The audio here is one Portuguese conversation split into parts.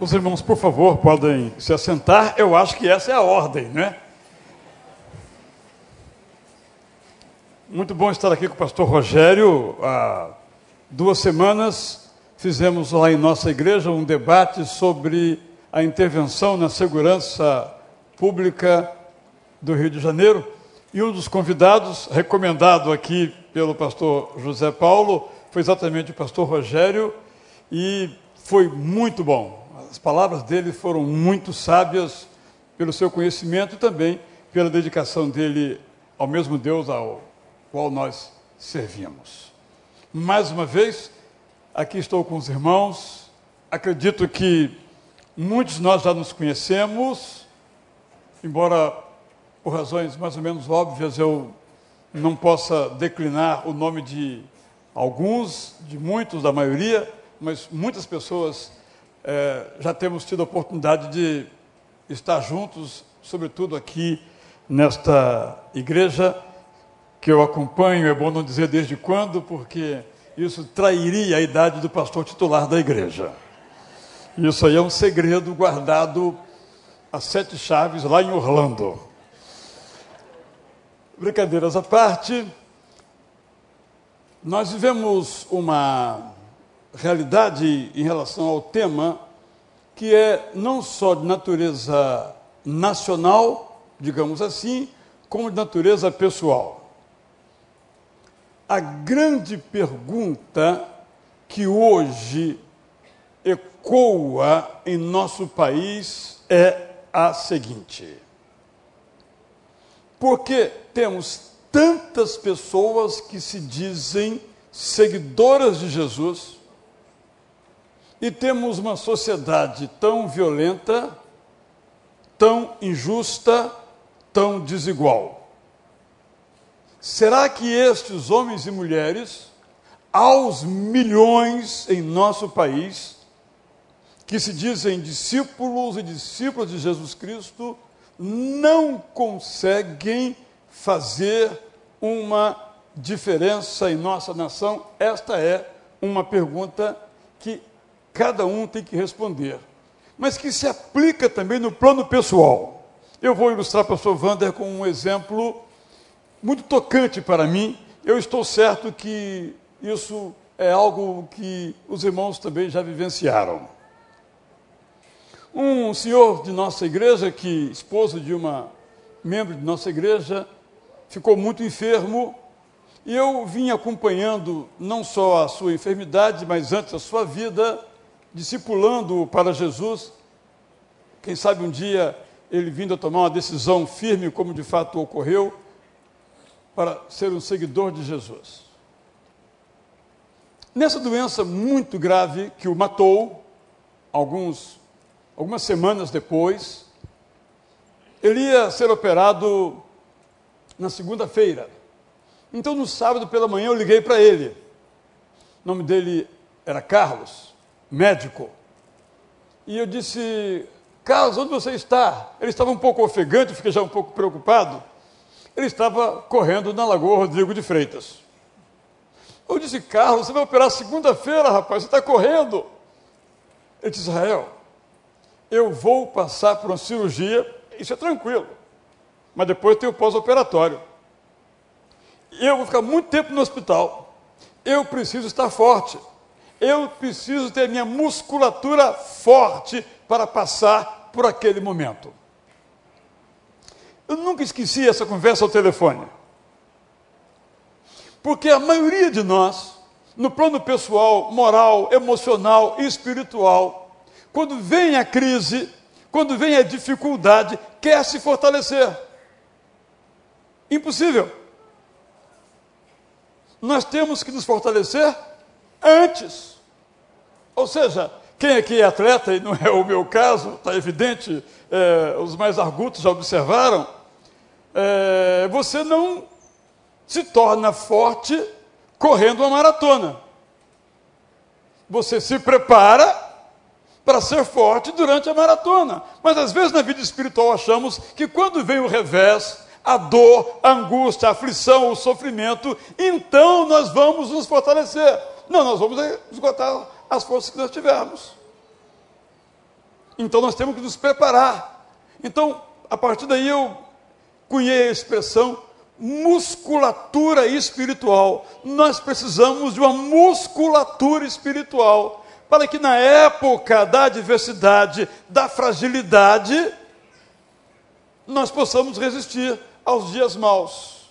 Os irmãos, por favor, podem se assentar. Eu acho que essa é a ordem, né? Muito bom estar aqui com o pastor Rogério. Há duas semanas fizemos lá em nossa igreja um debate sobre a intervenção na segurança pública do Rio de Janeiro. E um dos convidados, recomendado aqui pelo pastor José Paulo, foi exatamente o pastor Rogério, e foi muito bom. As palavras dele foram muito sábias pelo seu conhecimento e também pela dedicação dele ao mesmo Deus ao qual nós servimos. Mais uma vez, aqui estou com os irmãos. Acredito que muitos de nós já nos conhecemos, embora por razões mais ou menos óbvias eu não possa declinar o nome de alguns, de muitos, da maioria, mas muitas pessoas é, já temos tido a oportunidade de estar juntos, sobretudo aqui nesta igreja que eu acompanho, é bom não dizer desde quando, porque isso trairia a idade do pastor titular da igreja. Isso aí é um segredo guardado a sete chaves lá em Orlando. Brincadeiras à parte, nós vivemos uma realidade em relação ao tema que é não só de natureza nacional, digamos assim, como de natureza pessoal. A grande pergunta que hoje ecoa em nosso país é a seguinte: por que temos tantas pessoas que se dizem seguidoras de Jesus, e temos uma sociedade tão violenta, tão injusta, tão desigual. Será que estes homens e mulheres, aos milhões em nosso país, que se dizem discípulos e discípulas de Jesus Cristo, não conseguem fazer uma diferença em nossa nação? Esta é uma pergunta que cada um tem que responder, mas que se aplica também no plano pessoal. Eu vou ilustrar para o pastor Wander com um exemplo muito tocante para mim. Eu estou certo que isso é algo que os irmãos também já vivenciaram. Um senhor de nossa igreja, que esposo de uma membro de nossa igreja, ficou muito enfermo e eu vim acompanhando não só a sua enfermidade, mas antes a sua vida, discipulando-o para Jesus. Quem sabe um dia ele vindo a tomar uma decisão firme, como de fato ocorreu, para ser um seguidor de Jesus. Nessa doença muito grave que o matou, alguns, algumas semanas depois, ele ia ser operado na segunda-feira. Então, no sábado pela manhã, eu liguei para ele. O nome dele era Carlos médico. E eu disse, Carlos, onde você está? Ele estava um pouco ofegante, fiquei já um pouco preocupado. Ele estava correndo na Lagoa Rodrigo de Freitas. Eu disse, Carlos, você vai operar segunda-feira, rapaz, você está correndo. Ele disse, Israel, eu vou passar por uma cirurgia, isso é tranquilo, mas depois tem o pós-operatório. Eu vou ficar muito tempo no hospital. Eu preciso estar forte eu preciso ter minha musculatura forte para passar por aquele momento. Eu nunca esqueci essa conversa ao telefone. Porque a maioria de nós, no plano pessoal, moral, emocional e espiritual, quando vem a crise, quando vem a dificuldade, quer se fortalecer. Impossível. Nós temos que nos fortalecer antes. Ou seja, quem aqui é atleta, e não é o meu caso, está evidente, é, os mais argutos já observaram, é, você não se torna forte correndo uma maratona. Você se prepara para ser forte durante a maratona. Mas às vezes na vida espiritual achamos que quando vem o revés, a dor, a angústia, a aflição, o sofrimento, então nós vamos nos fortalecer. Não, nós vamos esgotar as forças que nós tivermos. Então nós temos que nos preparar. Então, a partir daí eu cunhei a expressão musculatura espiritual. Nós precisamos de uma musculatura espiritual para que na época da adversidade, da fragilidade, nós possamos resistir aos dias maus.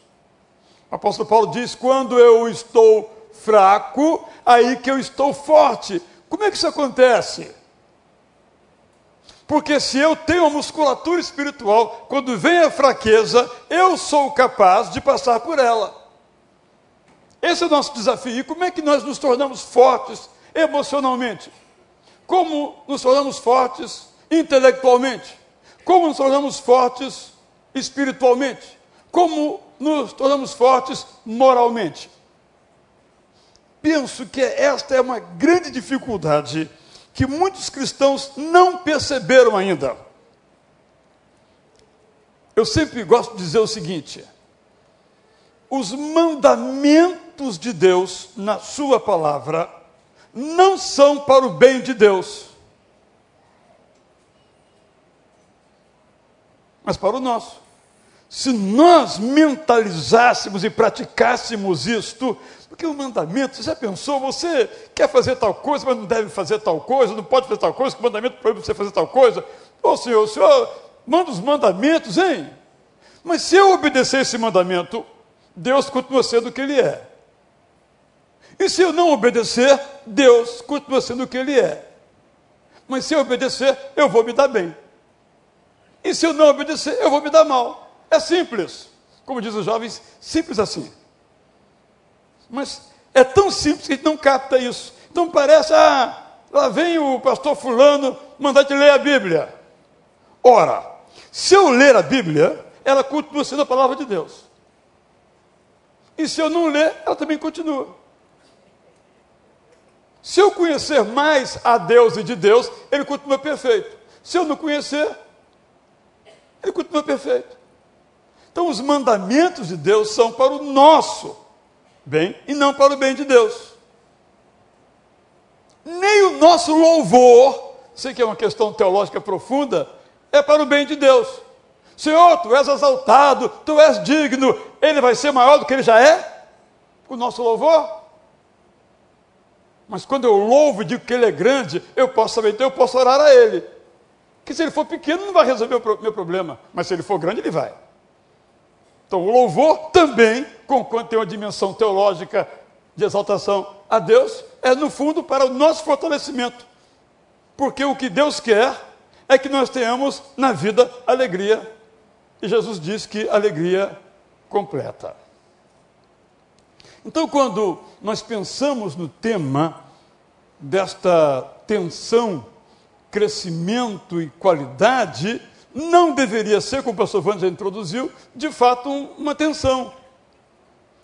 O apóstolo Paulo diz: quando eu estou fraco, aí que eu estou forte. Como é que isso acontece? Porque se eu tenho uma musculatura espiritual, quando vem a fraqueza, eu sou capaz de passar por ela. Esse é o nosso desafio. E como é que nós nos tornamos fortes emocionalmente? Como nos tornamos fortes intelectualmente? Como nos tornamos fortes espiritualmente? Como nos tornamos fortes moralmente? Penso que esta é uma grande dificuldade que muitos cristãos não perceberam ainda. Eu sempre gosto de dizer o seguinte: os mandamentos de Deus na Sua palavra não são para o bem de Deus, mas para o nosso. Se nós mentalizássemos e praticássemos isto, porque o mandamento, você já pensou, você quer fazer tal coisa, mas não deve fazer tal coisa, não pode fazer tal coisa, que o mandamento proíbe você fazer tal coisa. Ô Senhor, o Senhor manda os mandamentos, hein? Mas se eu obedecer esse mandamento, Deus continua sendo o que Ele é. E se eu não obedecer, Deus continua sendo o que Ele é. Mas se eu obedecer, eu vou me dar bem. E se eu não obedecer, eu vou me dar mal. É simples. Como dizem os jovens, simples assim. Mas é tão simples que a gente não capta isso. Então parece, ah, lá vem o pastor fulano mandar te ler a Bíblia. Ora, se eu ler a Bíblia, ela continua sendo a palavra de Deus. E se eu não ler, ela também continua. Se eu conhecer mais a Deus e de Deus, ele continua perfeito. Se eu não conhecer, ele continua perfeito. Então, os mandamentos de Deus são para o nosso bem e não para o bem de Deus. Nem o nosso louvor, sei que é uma questão teológica profunda, é para o bem de Deus. Senhor, tu és exaltado, tu és digno, ele vai ser maior do que ele já é? O nosso louvor? Mas quando eu louvo e digo que ele é grande, eu posso saber, então eu posso orar a ele. Que se ele for pequeno, não vai resolver o meu problema, mas se ele for grande, ele vai. Então, o louvor também, conquanto tem uma dimensão teológica de exaltação a Deus, é no fundo para o nosso fortalecimento. Porque o que Deus quer é que nós tenhamos na vida alegria. E Jesus diz que alegria completa. Então, quando nós pensamos no tema desta tensão, crescimento e qualidade, não deveria ser, como o pastor Wanda já introduziu, de fato uma tensão.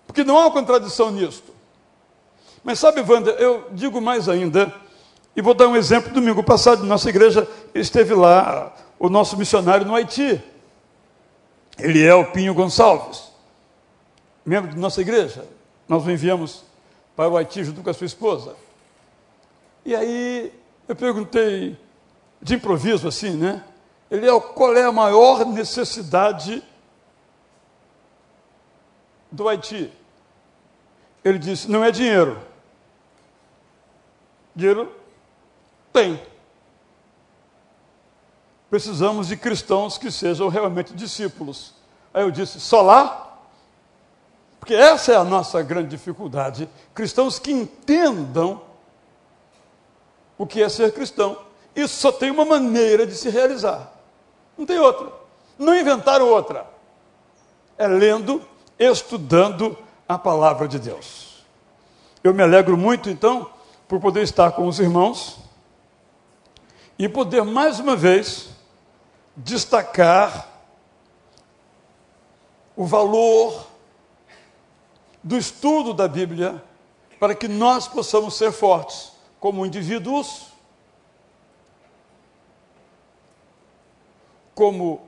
Porque não há contradição nisto. Mas sabe, Wanda, eu digo mais ainda, e vou dar um exemplo. Domingo passado, nossa igreja esteve lá, o nosso missionário no Haiti. Ele é o Pinho Gonçalves, membro de nossa igreja. Nós o enviamos para o Haiti junto com a sua esposa. E aí eu perguntei, de improviso assim, né? Ele é qual é a maior necessidade do Haiti? Ele disse: não é dinheiro. Dinheiro tem. Precisamos de cristãos que sejam realmente discípulos. Aí eu disse: só lá? Porque essa é a nossa grande dificuldade. Cristãos que entendam o que é ser cristão. Isso só tem uma maneira de se realizar. Não tem outra. Não inventaram outra. É lendo, estudando a palavra de Deus. Eu me alegro muito, então, por poder estar com os irmãos e poder mais uma vez destacar o valor do estudo da Bíblia para que nós possamos ser fortes como indivíduos como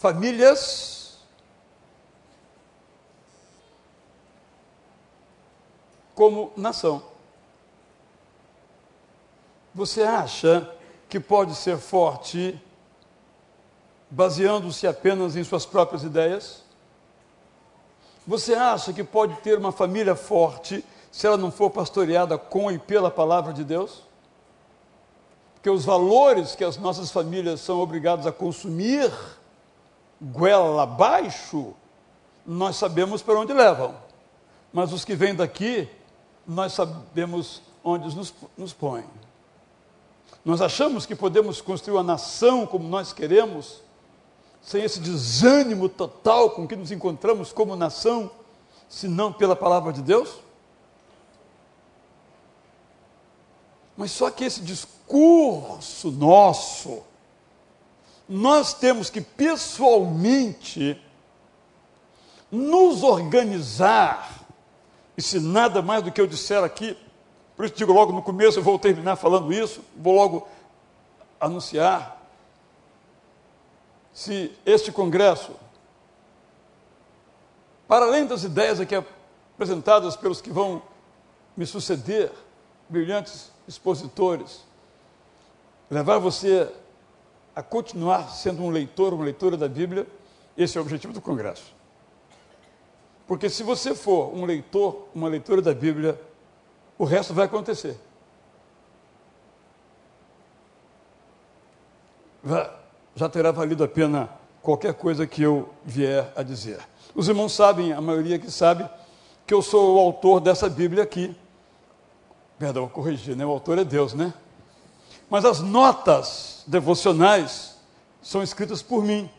famílias, como nação. Você acha que pode ser forte baseando-se apenas em suas próprias ideias? Você acha que pode ter uma família forte se ela não for pastoreada com e pela palavra de Deus? Porque os valores que as nossas famílias são obrigadas a consumir, goela abaixo, nós sabemos para onde levam. Mas os que vêm daqui, nós sabemos onde nos, nos põe. Nós achamos que podemos construir uma nação como nós queremos, sem esse desânimo total com que nos encontramos como nação, se não pela palavra de Deus? Mas só que esse discurso nosso, nós temos que pessoalmente nos organizar, e se nada mais do que eu disser aqui, por isso digo logo no começo, eu vou terminar falando isso, vou logo anunciar. Se este congresso, para além das ideias aqui apresentadas pelos que vão me suceder, brilhantes expositores, levar você a continuar sendo um leitor, uma leitora da Bíblia, esse é o objetivo do congresso. Porque se você for um leitor, uma leitora da Bíblia, o resto vai acontecer. Já terá valido a pena qualquer coisa que eu vier a dizer. Os irmãos sabem, a maioria que sabe, que eu sou o autor dessa Bíblia aqui. Perdão, corrigir, né? O autor é Deus, né? Mas as notas devocionais são escritas por mim.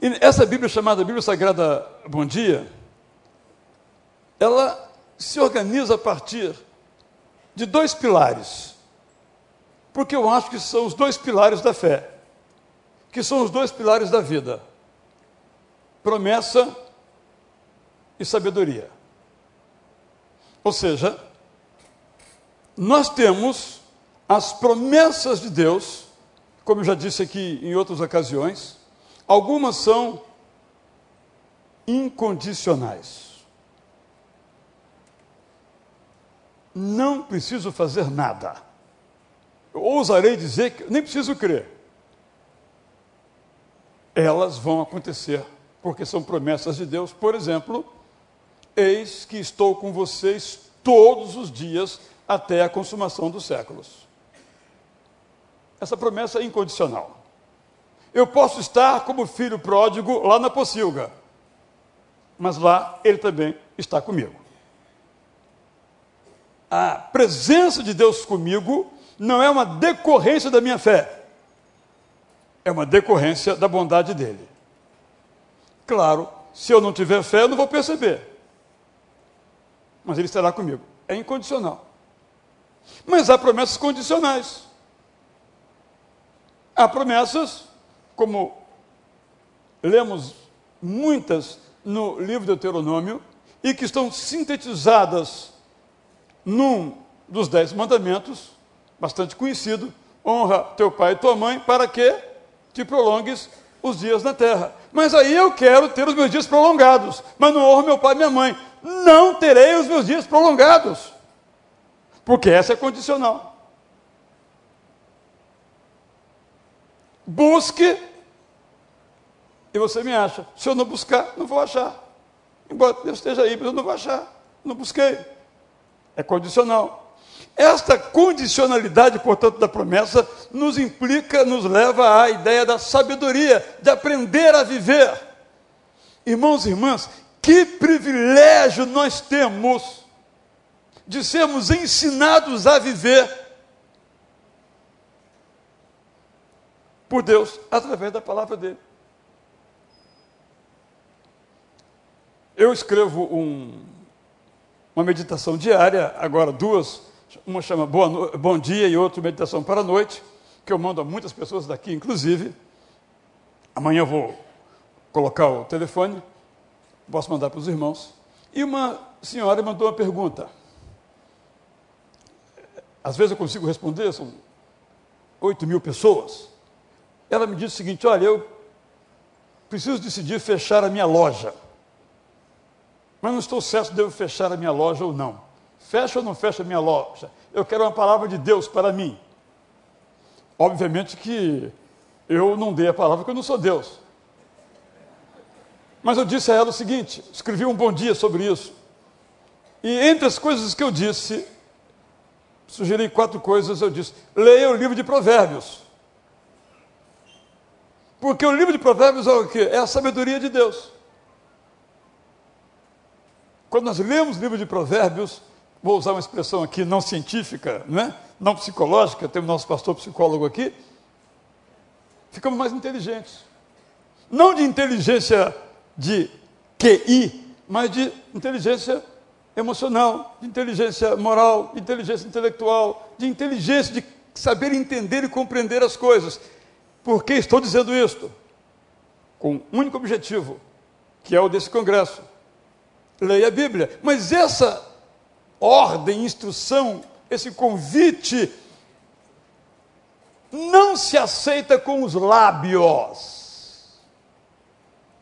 E essa Bíblia chamada Bíblia Sagrada Bom Dia, ela se organiza a partir de dois pilares. Porque eu acho que são os dois pilares da fé, que são os dois pilares da vida: promessa e sabedoria. Ou seja, nós temos as promessas de Deus, como eu já disse aqui em outras ocasiões, Algumas são incondicionais. Não preciso fazer nada. Eu ousarei dizer que nem preciso crer. Elas vão acontecer, porque são promessas de Deus. Por exemplo, eis que estou com vocês todos os dias até a consumação dos séculos. Essa promessa é incondicional. Eu posso estar como filho pródigo lá na pocilga, mas lá ele também está comigo. A presença de Deus comigo não é uma decorrência da minha fé, é uma decorrência da bondade dele. Claro, se eu não tiver fé, eu não vou perceber, mas ele estará comigo. É incondicional. Mas há promessas condicionais. Há promessas como lemos muitas no livro de Deuteronômio e que estão sintetizadas num dos dez mandamentos, bastante conhecido: honra teu pai e tua mãe para que te prolongues os dias na terra. Mas aí eu quero ter os meus dias prolongados, mas não honro meu pai e minha mãe. Não terei os meus dias prolongados, porque essa é condicional. Busque e você me acha. Se eu não buscar, não vou achar. Embora Deus esteja aí, mas eu não vou achar. Não busquei. É condicional. Esta condicionalidade, portanto, da promessa, nos implica, nos leva à ideia da sabedoria, de aprender a viver. Irmãos e irmãs, que privilégio nós temos de sermos ensinados a viver por Deus através da palavra dele. Eu escrevo um, uma meditação diária, agora duas, uma chama Boa, Bom Dia e outra Meditação para a Noite, que eu mando a muitas pessoas daqui, inclusive. Amanhã eu vou colocar o telefone, posso mandar para os irmãos. E uma senhora mandou uma pergunta. Às vezes eu consigo responder, são 8 mil pessoas. Ela me disse o seguinte: olha, eu preciso decidir fechar a minha loja. Mas não estou certo se devo fechar a minha loja ou não. Fecha ou não fecha a minha loja? Eu quero uma palavra de Deus para mim. Obviamente que eu não dei a palavra porque eu não sou Deus. Mas eu disse a ela o seguinte: escrevi um bom dia sobre isso. E entre as coisas que eu disse, sugeri quatro coisas. Eu disse: leia o livro de Provérbios. Porque o livro de Provérbios é o quê? É a sabedoria de Deus. Quando nós lemos o livro de Provérbios, vou usar uma expressão aqui não científica, não, é? não psicológica, temos nosso pastor psicólogo aqui, ficamos mais inteligentes. Não de inteligência de QI, mas de inteligência emocional, de inteligência moral, de inteligência intelectual, de inteligência de saber entender e compreender as coisas. Por que estou dizendo isto? Com um único objetivo, que é o desse congresso. Leia a Bíblia. Mas essa ordem, instrução, esse convite não se aceita com os lábios.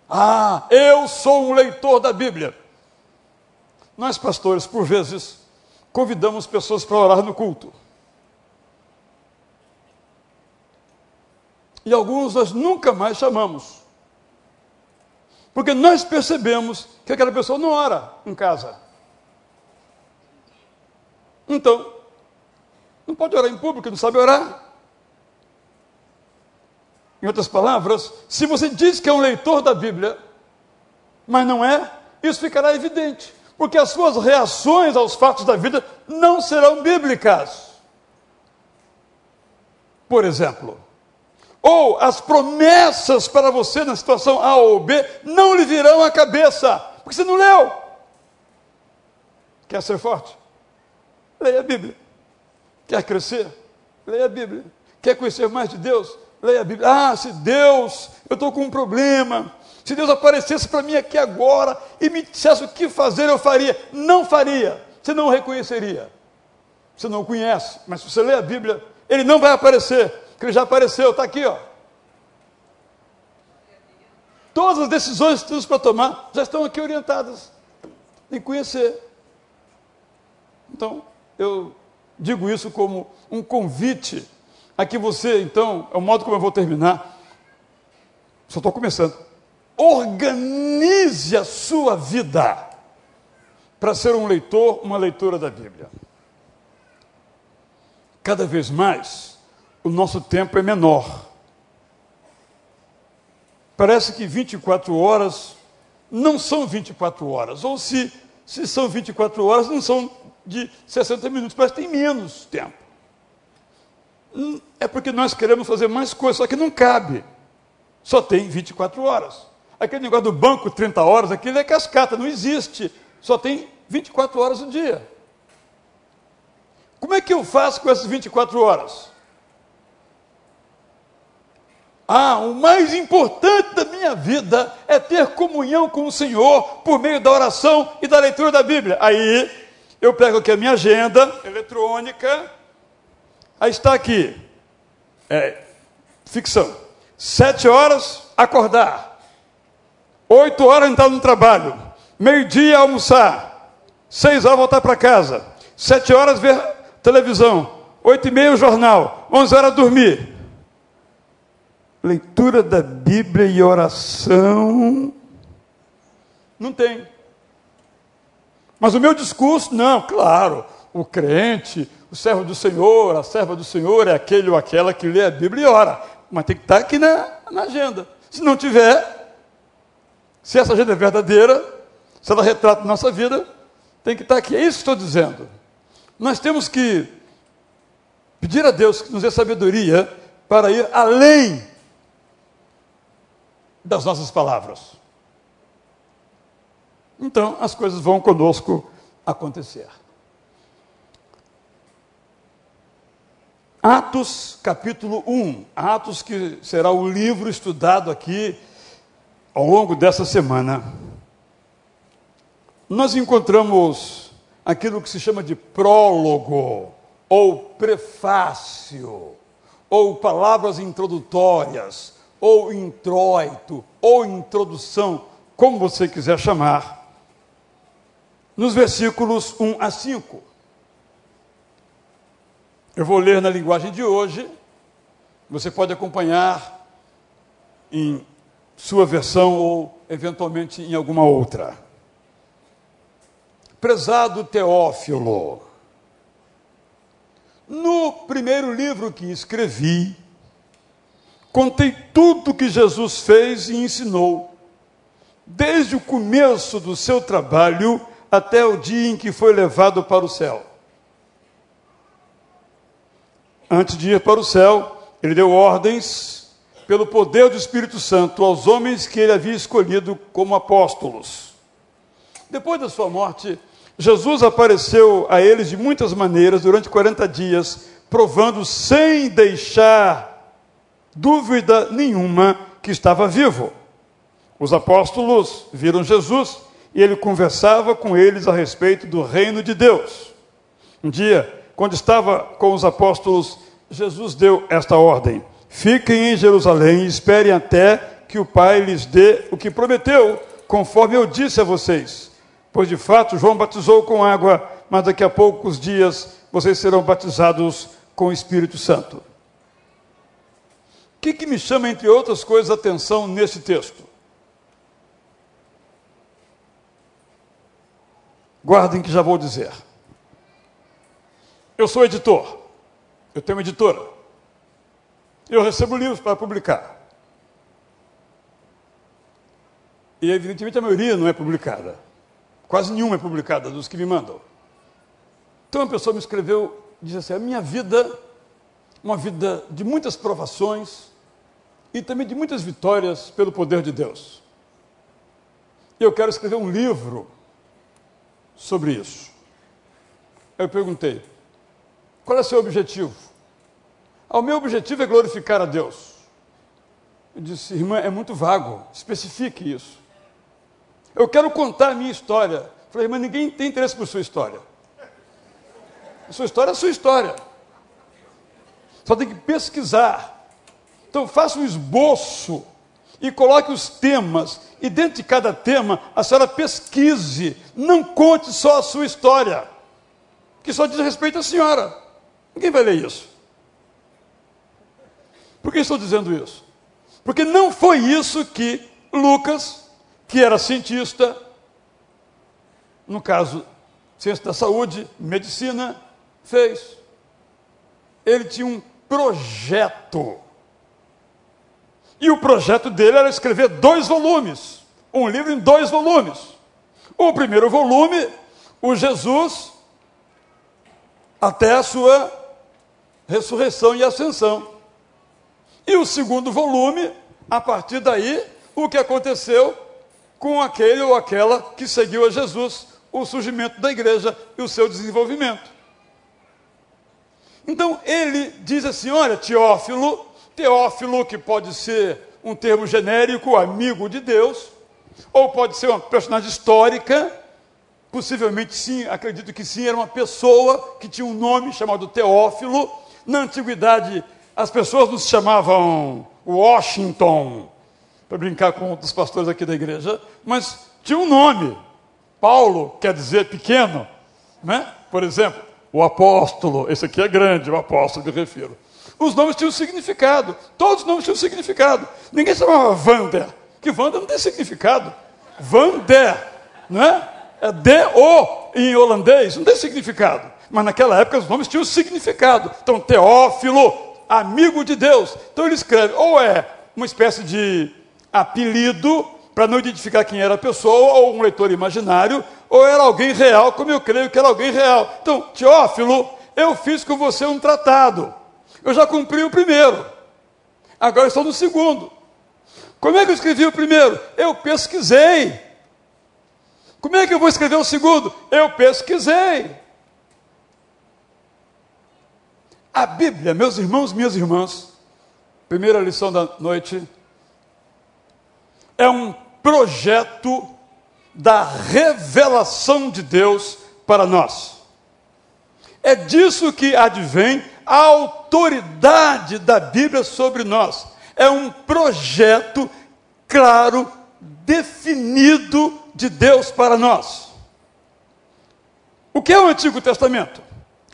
Ah, eu sou um leitor da Bíblia. Nós, pastores, por vezes, convidamos pessoas para orar no culto. E alguns nós nunca mais chamamos. Porque nós percebemos que aquela pessoa não ora em casa. Então, não pode orar em público, não sabe orar. Em outras palavras, se você diz que é um leitor da Bíblia, mas não é, isso ficará evidente porque as suas reações aos fatos da vida não serão bíblicas. Por exemplo, ou as promessas para você na situação A ou B não lhe virão à cabeça, porque você não leu. Quer ser forte? Leia a Bíblia. Quer crescer? Leia a Bíblia. Quer conhecer mais de Deus? Leia a Bíblia. Ah, se Deus, eu estou com um problema, se Deus aparecesse para mim aqui agora e me dissesse o que fazer, eu faria. Não faria. Você não reconheceria. Você não conhece. Mas se você ler a Bíblia, ele não vai aparecer. Porque ele já apareceu, está aqui, ó. Todas as decisões que temos para tomar já estão aqui orientadas. Que conhecer. Então, eu digo isso como um convite a que você, então, é o modo como eu vou terminar. Só estou começando organize a sua vida para ser um leitor, uma leitora da Bíblia. Cada vez mais, o nosso tempo é menor. Parece que 24 horas não são 24 horas, ou se, se são 24 horas, não são de 60 minutos, parece que tem menos tempo. Hum, é porque nós queremos fazer mais coisas, só que não cabe. Só tem 24 horas. Aquele negócio do banco 30 horas, aquilo é cascata, não existe. Só tem 24 horas no dia. Como é que eu faço com essas 24 horas? Ah, o mais importante da minha vida é ter comunhão com o Senhor por meio da oração e da leitura da Bíblia. Aí eu pego aqui a minha agenda eletrônica. Aí está aqui. É, ficção. Sete horas, acordar. Oito horas entrar no trabalho. Meio-dia almoçar. Seis horas voltar para casa. Sete horas ver televisão. Oito e meia o jornal. Onze horas dormir. Leitura da Bíblia e oração. Não tem. Mas o meu discurso, não, claro. O crente, o servo do Senhor, a serva do Senhor é aquele ou aquela que lê a Bíblia e ora. Mas tem que estar aqui na, na agenda. Se não tiver, se essa agenda é verdadeira, se ela retrata nossa vida, tem que estar aqui. É isso que estou dizendo. Nós temos que pedir a Deus que nos dê sabedoria para ir além das nossas palavras. Então, as coisas vão conosco acontecer. Atos, capítulo 1. Atos, que será o livro estudado aqui ao longo dessa semana, nós encontramos aquilo que se chama de prólogo, ou prefácio, ou palavras introdutórias, ou introito, ou introdução, como você quiser chamar, nos versículos 1 a 5. Eu vou ler na linguagem de hoje, Você pode acompanhar em sua versão ou eventualmente em alguma outra. Prezado Teófilo, no primeiro livro que escrevi, contei tudo que Jesus fez e ensinou, desde o começo do seu trabalho até o dia em que foi levado para o céu. Antes de ir para o céu, ele deu ordens pelo poder do Espírito Santo aos homens que ele havia escolhido como apóstolos. Depois da sua morte, Jesus apareceu a eles de muitas maneiras durante 40 dias, provando sem deixar dúvida nenhuma que estava vivo. Os apóstolos viram Jesus e ele conversava com eles a respeito do reino de Deus. Um dia, quando estava com os apóstolos, Jesus deu esta ordem: Fiquem em Jerusalém e esperem até que o Pai lhes dê o que prometeu, conforme eu disse a vocês. Pois de fato João batizou com água, mas daqui a poucos dias vocês serão batizados com o Espírito Santo. Que, que me chama, entre outras coisas, a atenção nesse texto? Guardem que já vou dizer. Eu sou editor, eu tenho editora, eu recebo livros para publicar. E evidentemente a maioria não é publicada. Quase nenhuma é publicada dos que me mandam. Então uma pessoa me escreveu, disse assim: a minha vida, uma vida de muitas provações e também de muitas vitórias pelo poder de Deus. Eu quero escrever um livro sobre isso. Eu perguntei: qual é o seu objetivo? Ah, o meu objetivo é glorificar a Deus. Eu disse, irmã, é muito vago, especifique isso. Eu quero contar a minha história. Falei, mas ninguém tem interesse por sua história. A sua história é a sua história. Só tem que pesquisar. Então faça um esboço e coloque os temas. E dentro de cada tema, a senhora pesquise. Não conte só a sua história, que só diz respeito à senhora. Ninguém vai ler isso. Por que estou dizendo isso? Porque não foi isso que Lucas que era cientista, no caso, ciência da saúde, medicina, fez. Ele tinha um projeto. E o projeto dele era escrever dois volumes, um livro em dois volumes. O primeiro volume, o Jesus, até a sua ressurreição e ascensão. E o segundo volume, a partir daí, o que aconteceu com aquele ou aquela que seguiu a Jesus, o surgimento da igreja e o seu desenvolvimento. Então ele diz assim: olha, Teófilo, Teófilo, que pode ser um termo genérico, amigo de Deus, ou pode ser uma personagem histórica, possivelmente sim, acredito que sim, era uma pessoa que tinha um nome chamado Teófilo. Na antiguidade, as pessoas nos chamavam Washington, para brincar com um dos pastores aqui da igreja, mas tinha um nome. Paulo quer dizer pequeno, né? Por exemplo, o apóstolo, esse aqui é grande, o apóstolo, me refiro. Os nomes tinham significado, todos os nomes tinham significado. Ninguém chamava Vander, que Vander não tem significado. Vander, né? É D-O em holandês, não tem significado. Mas naquela época os nomes tinham significado. Então, Teófilo, amigo de Deus. Então ele escreve, ou é uma espécie de apelido para não identificar quem era a pessoa, ou um leitor imaginário, ou era alguém real, como eu creio que era alguém real. Então, Teófilo, eu fiz com você um tratado. Eu já cumpri o primeiro. Agora estou no segundo. Como é que eu escrevi o primeiro? Eu pesquisei. Como é que eu vou escrever o segundo? Eu pesquisei. A Bíblia, meus irmãos, minhas irmãs, primeira lição da noite, é um projeto da revelação de Deus para nós. É disso que advém a autoridade da Bíblia sobre nós. É um projeto claro, definido de Deus para nós. O que é o Antigo Testamento?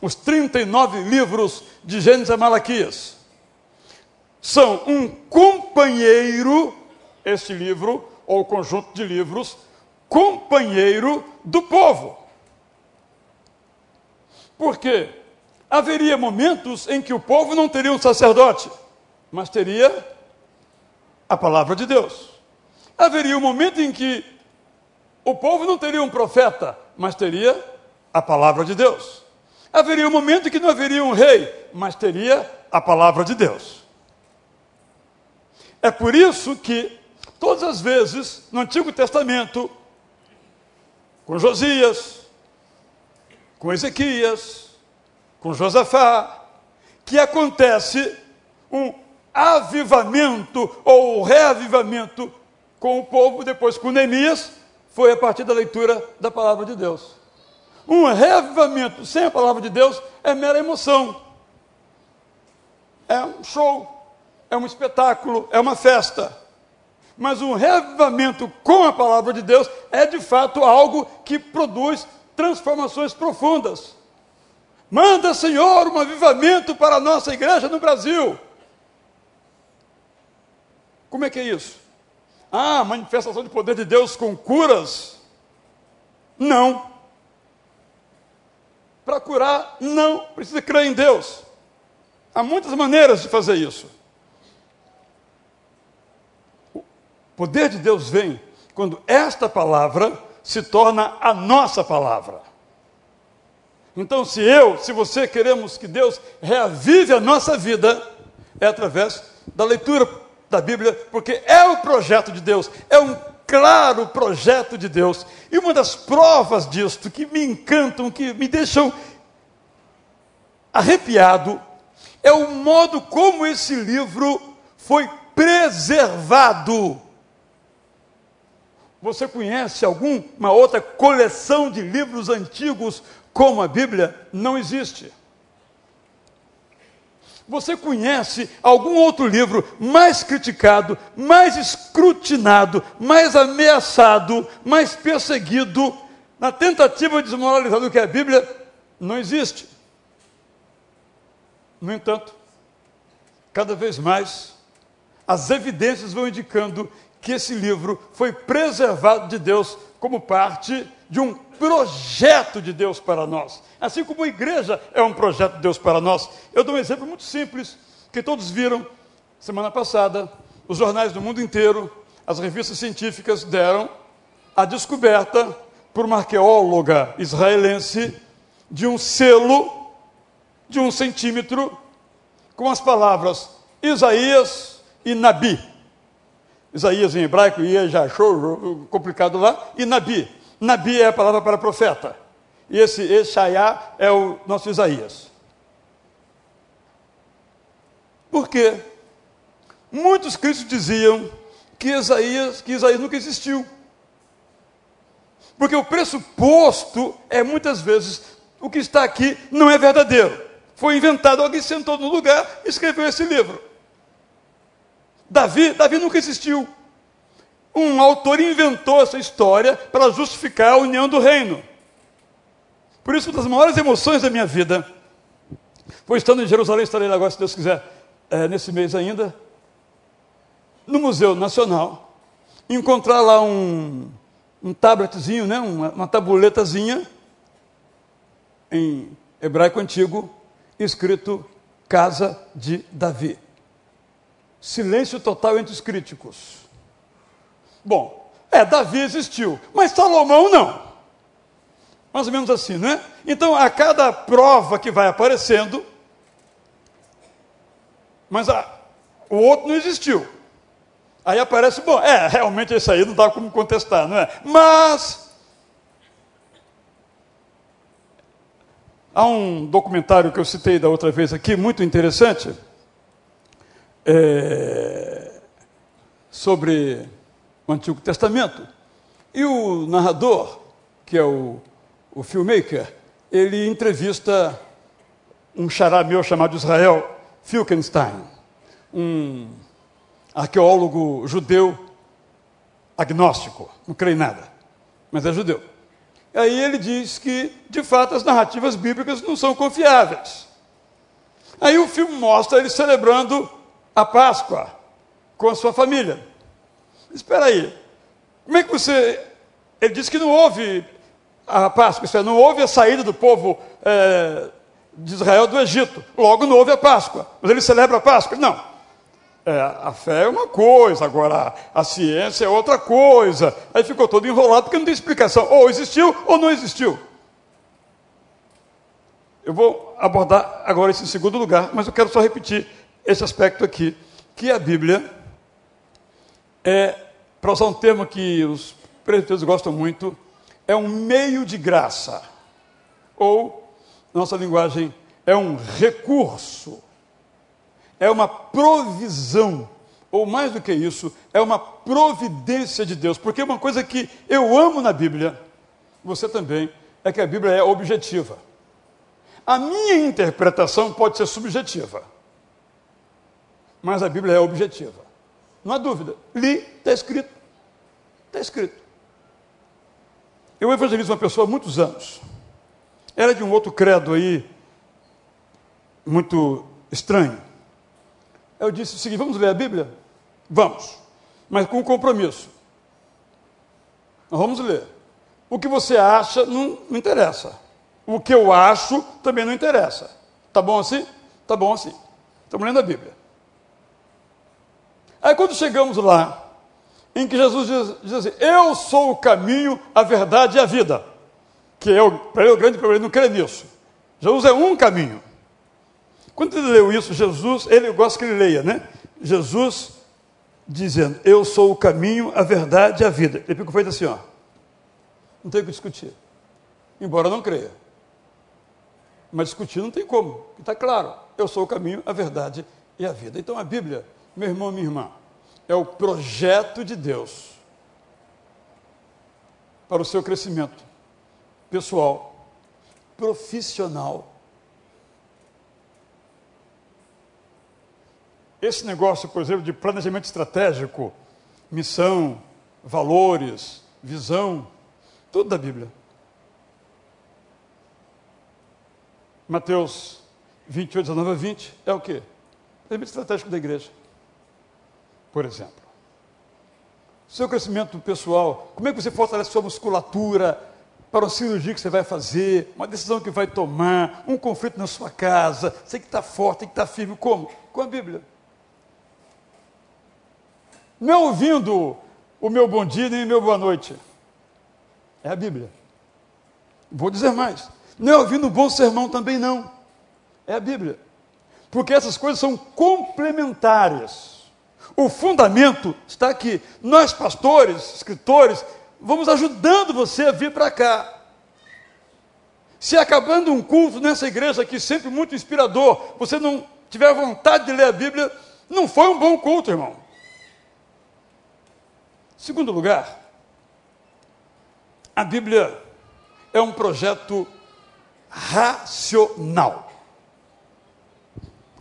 Os 39 livros de Gênesis a Malaquias. são um companheiro, este livro, ou conjunto de livros, companheiro do povo. Por quê? Haveria momentos em que o povo não teria um sacerdote, mas teria a palavra de Deus. Haveria um momento em que o povo não teria um profeta, mas teria a palavra de Deus. Haveria um momento em que não haveria um rei, mas teria a palavra de Deus. É por isso que, todas as vezes, no Antigo Testamento, com Josias, com Ezequias, com Josafá, que acontece um avivamento ou reavivamento com o povo, depois com Neemias, foi a partir da leitura da palavra de Deus. Um reavivamento sem a palavra de Deus é mera emoção. É um show, é um espetáculo, é uma festa. Mas um reavivamento com a palavra de Deus é de fato algo que produz transformações profundas. Manda, Senhor, um avivamento para a nossa igreja no Brasil. Como é que é isso? Ah, manifestação de poder de Deus com curas? Não. Para curar, não. Precisa crer em Deus. Há muitas maneiras de fazer isso. O poder de Deus vem quando esta palavra se torna a nossa palavra. Então, se eu, se você queremos que Deus reavive a nossa vida, é através da leitura da Bíblia, porque é o projeto de Deus, é um claro projeto de Deus. E uma das provas disto que me encantam, que me deixam arrepiado, é o modo como esse livro foi preservado. Você conhece alguma outra coleção de livros antigos como a Bíblia? Não existe. Você conhece algum outro livro mais criticado, mais escrutinado, mais ameaçado, mais perseguido, na tentativa de desmoralizar do que a Bíblia? Não existe. No entanto, cada vez mais, as evidências vão indicando que esse livro foi preservado de Deus como parte de um projeto de Deus para nós. Assim como a igreja é um projeto de Deus para nós. Eu dou um exemplo muito simples, que todos viram semana passada, os jornais do mundo inteiro, as revistas científicas deram a descoberta por uma arqueóloga israelense de um selo de um centímetro com as palavras Isaías e Nabi. Isaías em hebraico, ia já achou complicado lá, e Nabi. Nabi é a palavra para profeta. E esse Eshaiá é o nosso Isaías. Por quê? Muitos críticos diziam que Isaías, que Isaías nunca existiu. Porque o pressuposto é muitas vezes o que está aqui não é verdadeiro. Foi inventado, alguém sentou no lugar e escreveu esse livro. Davi, Davi nunca existiu. Um autor inventou essa história para justificar a união do reino. Por isso, uma das maiores emoções da minha vida foi estando em Jerusalém, estarei lá agora, se Deus quiser, é, nesse mês ainda, no Museu Nacional, encontrar lá um, um tabletzinho, né, uma, uma tabuletazinha, em hebraico antigo, escrito Casa de Davi. Silêncio total entre os críticos. Bom, é, Davi existiu, mas Salomão não. Mais ou menos assim, não é? Então, a cada prova que vai aparecendo, mas a, o outro não existiu. Aí aparece, bom, é, realmente esse aí não dá como contestar, não é? Mas. Há um documentário que eu citei da outra vez aqui, muito interessante, é, sobre Antigo Testamento. E o narrador, que é o, o filmmaker, ele entrevista um xará meu chamado Israel Filkenstein, um arqueólogo judeu agnóstico, não crê em nada, mas é judeu. E aí ele diz que, de fato, as narrativas bíblicas não são confiáveis. Aí o filme mostra ele celebrando a Páscoa com a sua família. Espera aí, como é que você. Ele disse que não houve a Páscoa, é, não houve a saída do povo é, de Israel do Egito, logo não houve a Páscoa, mas ele celebra a Páscoa? Não. É, a fé é uma coisa, agora a, ciência é outra coisa. Aí ficou todo enrolado porque não tem explicação. Ou existiu ou não existiu. Eu vou abordar agora isso em segundo lugar, mas eu quero só repetir esse aspecto aqui, que a Bíblia é, para usar um termo que os presbíteros gostam muito, é um meio de graça. Ou, nossa linguagem, é um recurso é uma provisão, ou mais do que isso, é uma providência de Deus. Porque uma coisa que eu amo na Bíblia, você também, é que a Bíblia é objetiva. A minha interpretação pode ser subjetiva, mas a Bíblia é objetiva. Não há dúvida. Li, está escrito. Está escrito. Eu evangelizo uma pessoa há muitos anos. Era de um outro credo aí, muito estranho. Eu disse o seguinte: vamos ler a Bíblia? Vamos, mas com um compromisso. Nós vamos ler. O que você acha não, não interessa. O que eu acho também não interessa. Tá bom assim? Tá bom assim. Estamos lendo a Bíblia. Aí quando chegamos lá, em que Jesus diz, diz assim: Eu sou o caminho, a verdade e a vida. Que é para ele o grande problema, ele não crê nisso. Jesus é um caminho. Quando ele leu isso, Jesus, ele gosta que ele leia, né? Jesus dizendo: Eu sou o caminho, a verdade e a vida. Ele ficou feito assim, ó. Não tem o que discutir. Embora não creia. Mas discutir não tem como, está claro. Eu sou o caminho, a verdade e a vida. Então a Bíblia, meu irmão, minha irmã, é o projeto de Deus para o seu crescimento pessoal, profissional Esse negócio, por exemplo, de planejamento estratégico, missão, valores, visão, tudo da Bíblia. Mateus 28, 19 a 20 é o quê? Planejamento estratégico da igreja. Por exemplo. Seu crescimento pessoal, como é que você fortalece sua musculatura para uma cirurgia que você vai fazer, uma decisão que vai tomar, um conflito na sua casa, você que está forte, tem que estar tá firme. Como? Com a Bíblia. Não ouvindo o meu bom dia nem o meu boa noite. É a Bíblia. Vou dizer mais. Não é ouvindo um bom sermão também não. É a Bíblia. Porque essas coisas são complementares. O fundamento está aqui. Nós, pastores, escritores, vamos ajudando você a vir para cá. Se acabando um culto nessa igreja aqui, sempre muito inspirador, você não tiver vontade de ler a Bíblia, não foi um bom culto, irmão. Segundo lugar, a Bíblia é um projeto racional.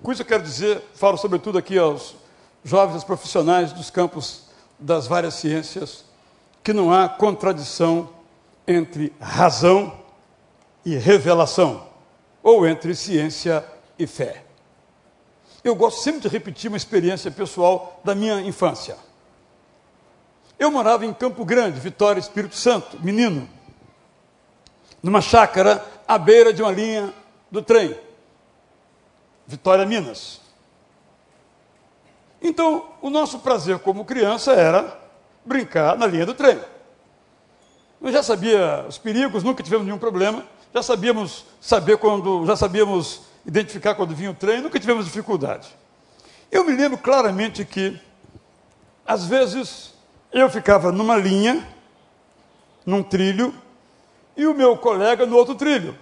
Com isso eu quero dizer, falo sobretudo aqui aos jovens profissionais dos campos das várias ciências, que não há contradição entre razão e revelação, ou entre ciência e fé. Eu gosto sempre de repetir uma experiência pessoal da minha infância. Eu morava em Campo Grande, Vitória, Espírito Santo, menino, numa chácara à beira de uma linha do trem, Vitória, Minas. Então, o nosso prazer como criança era brincar na linha do trem. Eu já sabia os perigos, nunca tivemos nenhum problema, já sabíamos saber quando, já sabíamos identificar quando vinha o trem, nunca tivemos dificuldade. Eu me lembro claramente que, às vezes, eu ficava numa linha, num trilho, e o meu colega no outro trilho.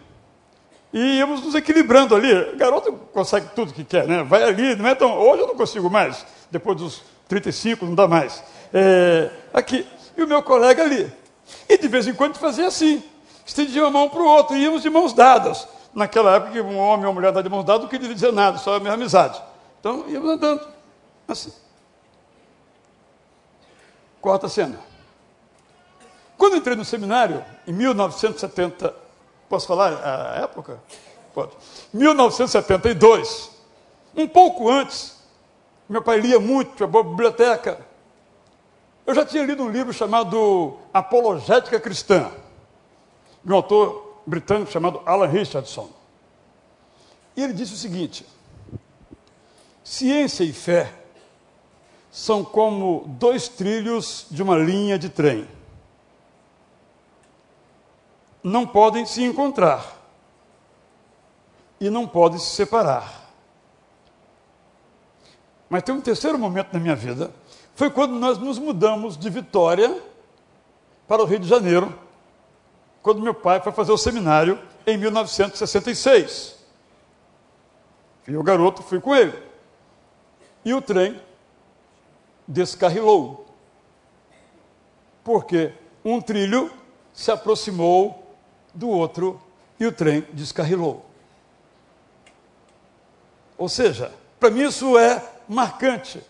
E íamos nos equilibrando ali. Garoto consegue tudo que quer, né? Vai ali, não é tão. Hoje eu não consigo mais, depois dos 35, não dá mais. É, aqui. E o meu colega ali. E de vez em quando fazia assim. Estendia uma mão para o outro, e íamos de mãos dadas. Naquela época que um homem e uma mulher dão de mãos dadas não queria dizer nada, só a minha amizade. Então íamos andando. Assim. Quarta cena. Quando entrei no seminário, em 1970, posso falar a época? Pode. 1972, um pouco antes Meu pai lia muito, boa biblioteca. Eu já tinha lido um livro chamado Apologética Cristã, de um autor britânico chamado Alan Richardson. E ele disse o seguinte: ciência e fé são como dois trilhos de uma linha de trem. Não podem se encontrar e não podem se separar. Mas tem um terceiro momento na minha vida, foi quando nós nos mudamos de Vitória para o Rio de Janeiro, quando meu pai foi fazer o seminário em 1966. E o garoto fui com ele. E o trem descarrilou. Porque um trilho se aproximou do outro e o trem descarrilou. Ou seja, para mim isso é marcante.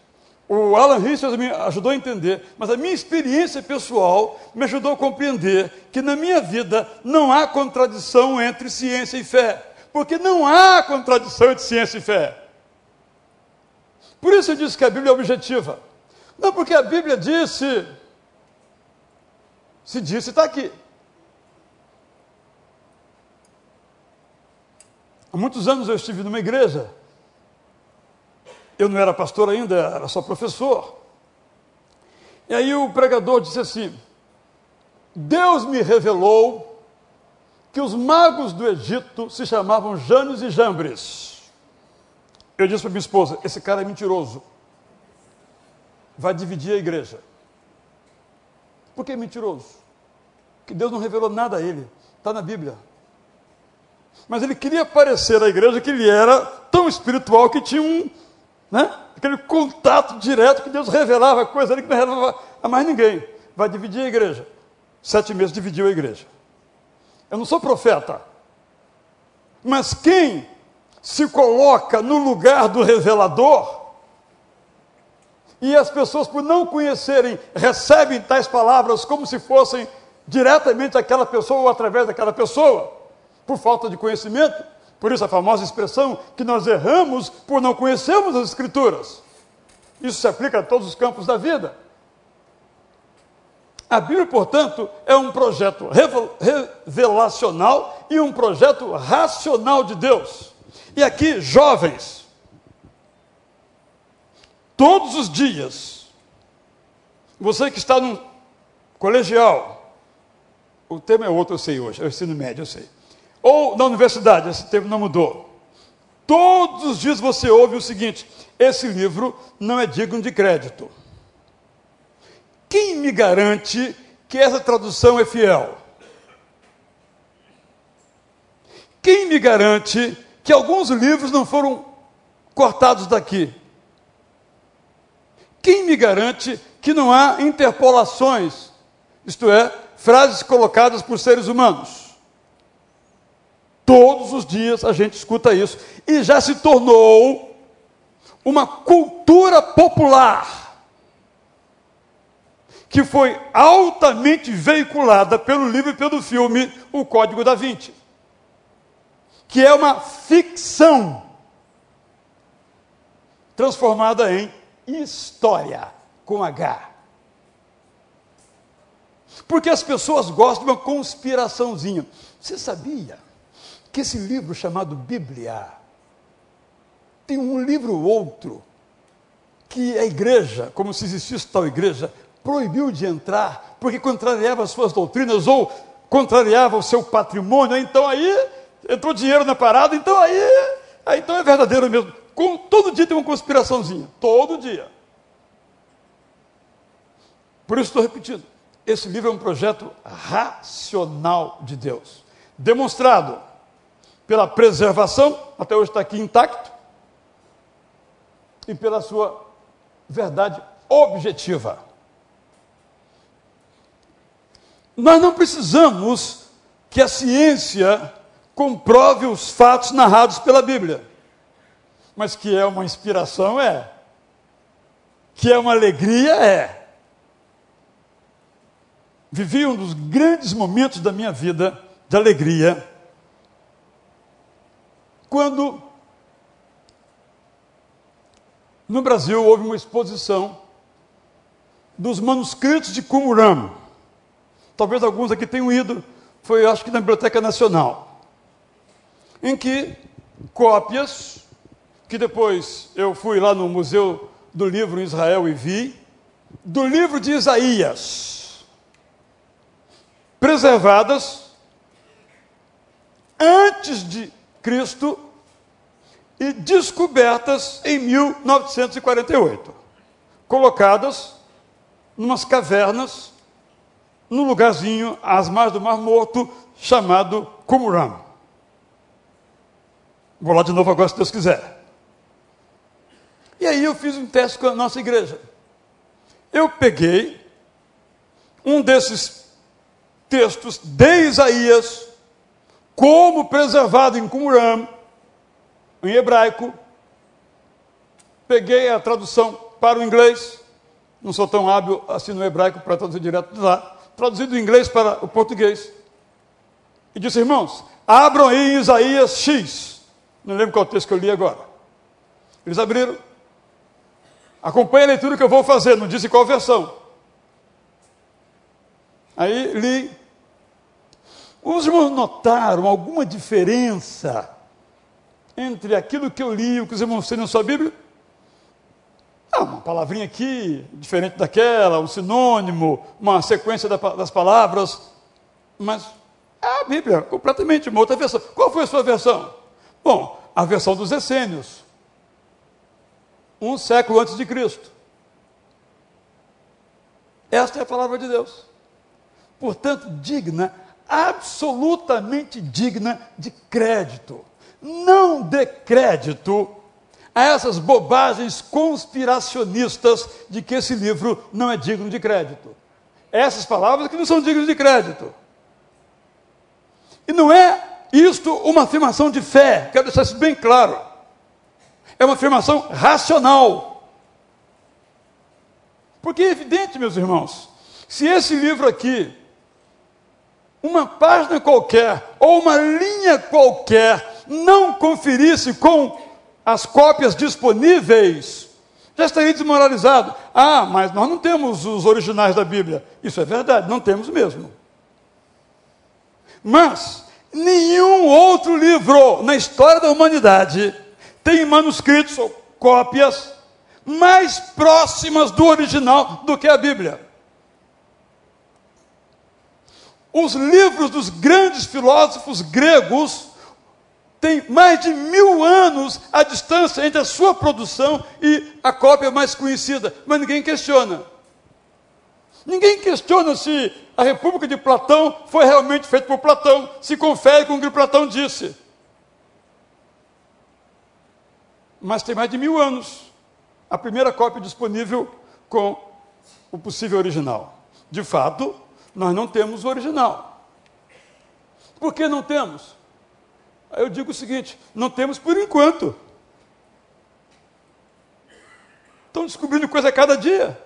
O Alan Richards me ajudou a entender, mas a minha experiência pessoal me ajudou a compreender que na minha vida não há contradição entre ciência e fé. Porque não há contradição entre ciência e fé. Por isso eu disse que a Bíblia é objetiva. Não porque a Bíblia disse, se disse, está aqui. Há muitos anos eu estive numa igreja eu não era pastor ainda, era só professor. E aí o pregador disse assim: Deus me revelou que os magos do Egito se chamavam Janes e Jambres. Eu disse para minha esposa: esse cara é mentiroso. Vai dividir a igreja. Por que é mentiroso? Que Deus não revelou nada a ele. Está na Bíblia. Mas ele queria parecer à igreja que ele era tão espiritual que tinha um, né? Aquele contato direto que Deus revelava coisa ali que não revelava a mais ninguém. Vai dividir a igreja. Sete meses dividiu a igreja. Eu não sou profeta. Mas quem se coloca no lugar do revelador, e as pessoas, por não conhecerem, recebem tais palavras como se fossem diretamente aquela pessoa ou através daquela pessoa, por falta de conhecimento, por isso a famosa expressão que nós erramos por não conhecermos as Escrituras. Isso se aplica a todos os campos da vida. A Bíblia, portanto, é um projeto revelacional e um projeto racional de Deus. E aqui, jovens, todos os dias, você que está no colegial, o tema é outro, eu sei hoje, é o ensino médio, eu sei ou na universidade, esse termo não mudou. Todos os dias você ouve o seguinte: esse livro não é digno de crédito. Quem me garante que essa tradução é fiel? Quem me garante que alguns livros não foram cortados daqui? Quem me garante que não há interpolações, isto é, frases colocadas por seres humanos? Todos os dias a gente escuta isso. E já se tornou uma cultura popular que foi altamente veiculada pelo livro e pelo filme O Código da Vinci, que é uma ficção transformada em história com H. Porque as pessoas gostam de uma conspiraçãozinha. Você sabia? Que esse livro chamado Bíblia tem um livro outro que a igreja, como se existisse tal igreja, proibiu de entrar porque contrariava as suas doutrinas ou contrariava o seu patrimônio. Então aí entrou dinheiro na parada, então aí, aí então é verdadeiro mesmo. Com, todo dia tem uma conspiraçãozinha, todo dia. Por isso estou repetindo. Esse livro é um projeto racional de Deus, demonstrado pela preservação, até hoje está aqui intacto, e pela sua verdade objetiva. Nós não precisamos que a ciência comprove os fatos narrados pela Bíblia, mas que é uma inspiração, é. Que é uma alegria, é. Vivi um dos grandes momentos da minha vida de alegria quando no Brasil houve uma exposição dos manuscritos de Qumran. Talvez alguns aqui tenham ido, foi acho que na Biblioteca Nacional, em que cópias, que depois eu fui lá no Museu do Livro em Israel e vi, do livro de Isaías, preservadas antes de Cristo e descobertas em 1948, colocadas numas cavernas, num lugarzinho às margens do Mar Morto, chamado Qumran. Vou lá de novo agora, se Deus quiser. E aí eu fiz um teste com a nossa igreja. Eu peguei um desses textos de Isaías, como preservado em Qumran, em hebraico, peguei a tradução para o inglês, não sou tão hábil assim no hebraico para traduzir direto de lá, traduzi do inglês para o português. E disse, irmãos, abram aí Isaías X. Não lembro qual texto que eu li agora. Eles abriram. Acompanhe a leitura que eu vou fazer, não disse qual versão. Aí li. Os irmãos notaram alguma diferença entre aquilo que eu li e o que os irmãos têm na sua Bíblia? Ah, uma palavrinha aqui, diferente daquela, um sinônimo, uma sequência das palavras, mas é a Bíblia, completamente uma outra versão. Qual foi a sua versão? Bom, a versão dos essênios, um século antes de Cristo. Esta é a palavra de Deus. Portanto, digna, absolutamente digna de crédito não dê crédito a essas bobagens conspiracionistas de que esse livro não é digno de crédito. Essas palavras que não são dignas de crédito. E não é isto uma afirmação de fé, quero deixar isso bem claro. É uma afirmação racional. Porque é evidente, meus irmãos, se esse livro aqui, uma página qualquer, ou uma linha qualquer, não conferisse com as cópias disponíveis, já estaria desmoralizado. Ah, mas nós não temos os originais da Bíblia. Isso é verdade, não temos mesmo. Mas nenhum outro livro na história da humanidade tem manuscritos ou cópias mais próximas do original do que a Bíblia. Os livros dos grandes filósofos gregos tem mais de mil anos a distância entre a sua produção e a cópia mais conhecida, mas ninguém questiona. Ninguém questiona se a República de Platão foi realmente feita por Platão, se confere com o que Platão disse. Mas tem mais de mil anos a primeira cópia disponível com o possível original. De fato, nós não temos o original. Por que não temos? Aí eu digo o seguinte: não temos por enquanto. Estão descobrindo coisa a cada dia.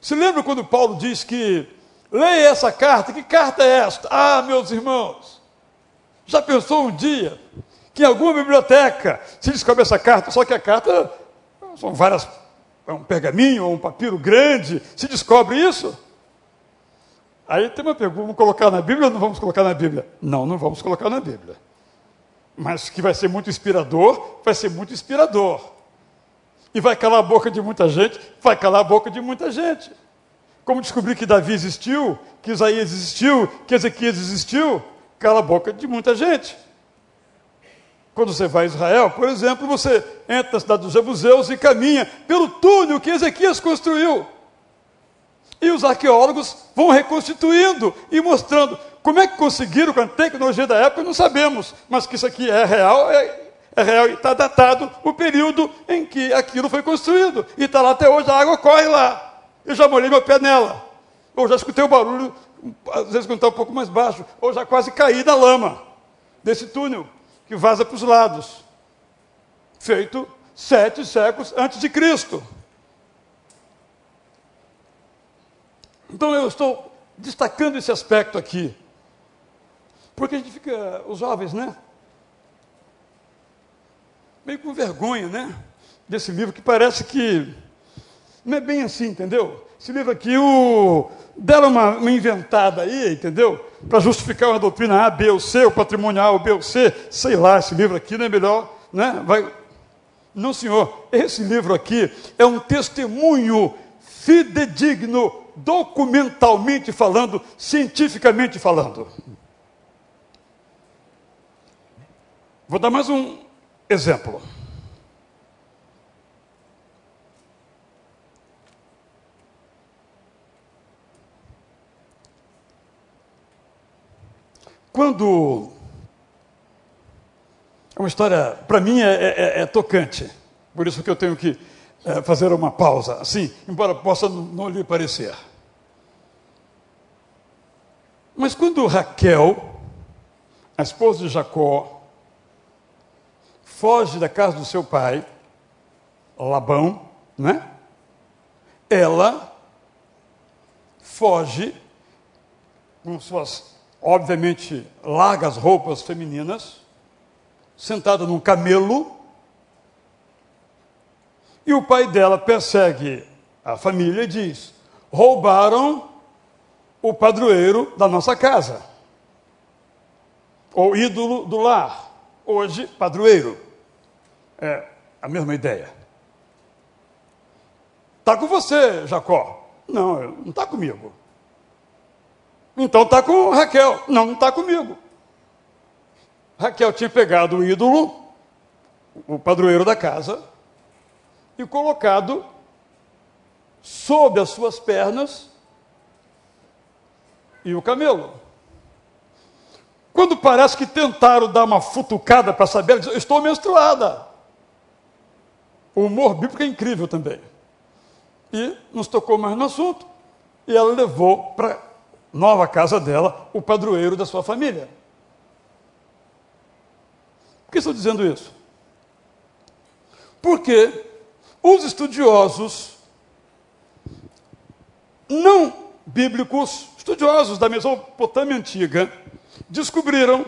Se lembra quando Paulo diz que leia essa carta? Que carta é esta? Ah, meus irmãos, já pensou um dia que em alguma biblioteca se descobre essa carta, só que a carta são várias, é um pergaminho ou um papiro grande, se descobre isso? Aí tem uma pergunta: vamos colocar na Bíblia ou não vamos colocar na Bíblia? Não, não vamos colocar na Bíblia. Mas que vai ser muito inspirador, vai ser muito inspirador. E vai calar a boca de muita gente, vai calar a boca de muita gente. Como descobrir que Davi existiu, que Isaías existiu, que Ezequias existiu, cala a boca de muita gente. Quando você vai a Israel, por exemplo, você entra na cidade dos Jebuseus e caminha pelo túnel que Ezequias construiu. E os arqueólogos vão reconstituindo e mostrando como é que conseguiram com a tecnologia da época, não sabemos, mas que isso aqui é real, é, é real e está datado o período em que aquilo foi construído. E está lá até hoje, a água corre lá. Eu já molhei meu pé nela. Ou já escutei o barulho, às vezes quando está um pouco mais baixo, ou já quase caí da lama desse túnel que vaza para os lados. Feito sete séculos antes de Cristo. Então eu estou destacando esse aspecto aqui. Porque a gente fica, os jovens, né? Meio com vergonha, né? desse livro que parece que não é bem assim, entendeu? Esse livro aqui, o, deram uma, uma inventada aí, entendeu? Para justificar uma doutrina A, B ou C, o ou B ou C, sei lá, esse livro aqui não é melhor, né? Vai... Não, senhor, esse livro aqui é um testemunho fidedigno, documentalmente falando, cientificamente falando. Vou dar mais um exemplo. Quando. É uma história, para mim, é, é, é, tocante. Por isso que eu tenho que é, fazer uma pausa, assim, embora possa não lhe parecer. Mas quando Raquel, a esposa de Jacó, foge da casa do seu pai, Labão, né? Ela foge com suas obviamente, largas roupas femininas, sentada num camelo, e o pai dela persegue a família e diz: roubaram o padroeiro da nossa casa, ou ídolo do lar, hoje padroeiro. É a mesma ideia. Está com você, Jacó? Não, não está comigo. Então está com Raquel. Não, não está comigo. Raquel tinha pegado o ídolo, o padroeiro da casa, e colocado sob as suas pernas e o camelo. Quando parece que tentaram dar uma futucada para saber, ela diz, estou menstruada. O humor bíblico é incrível também. E nos tocou mais no assunto. E ela levou para nova casa dela, o padroeiro da sua família. Por que estou dizendo isso? Porque os estudiosos não bíblicos, estudiosos da Mesopotâmia antiga, descobriram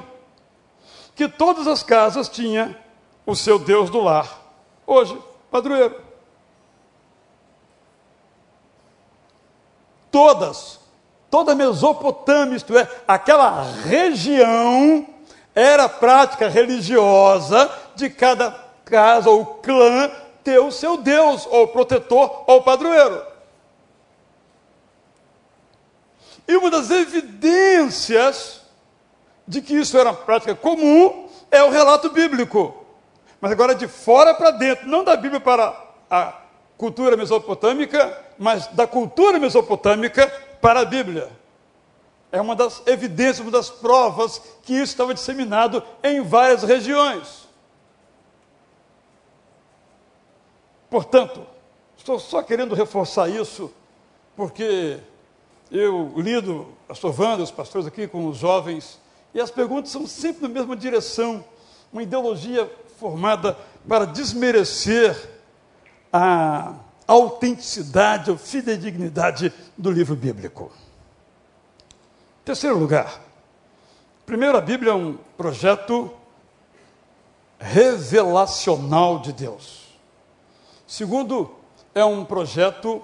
que todas as casas tinham o seu Deus do lar. Hoje, padroeiro. Todas toda a Mesopotâmia, isto é, aquela região, era prática religiosa de cada casa ou clã ter o seu Deus, ou protetor, ou padroeiro. E uma das evidências de que isso era prática comum é o relato bíblico. Mas agora de fora para dentro, não da Bíblia para a cultura mesopotâmica, mas da cultura mesopotâmica para a Bíblia. É uma das evidências, uma das provas que isso estava disseminado em várias regiões. Portanto, estou só querendo reforçar isso, porque eu lido, pastor Wanda, os pastores aqui com os jovens, e as perguntas são sempre na mesma direção, uma ideologia formada para desmerecer a autenticidade ou fidedignidade do livro bíblico. Terceiro lugar, primeiro, a Bíblia é um projeto revelacional de Deus. Segundo, é um projeto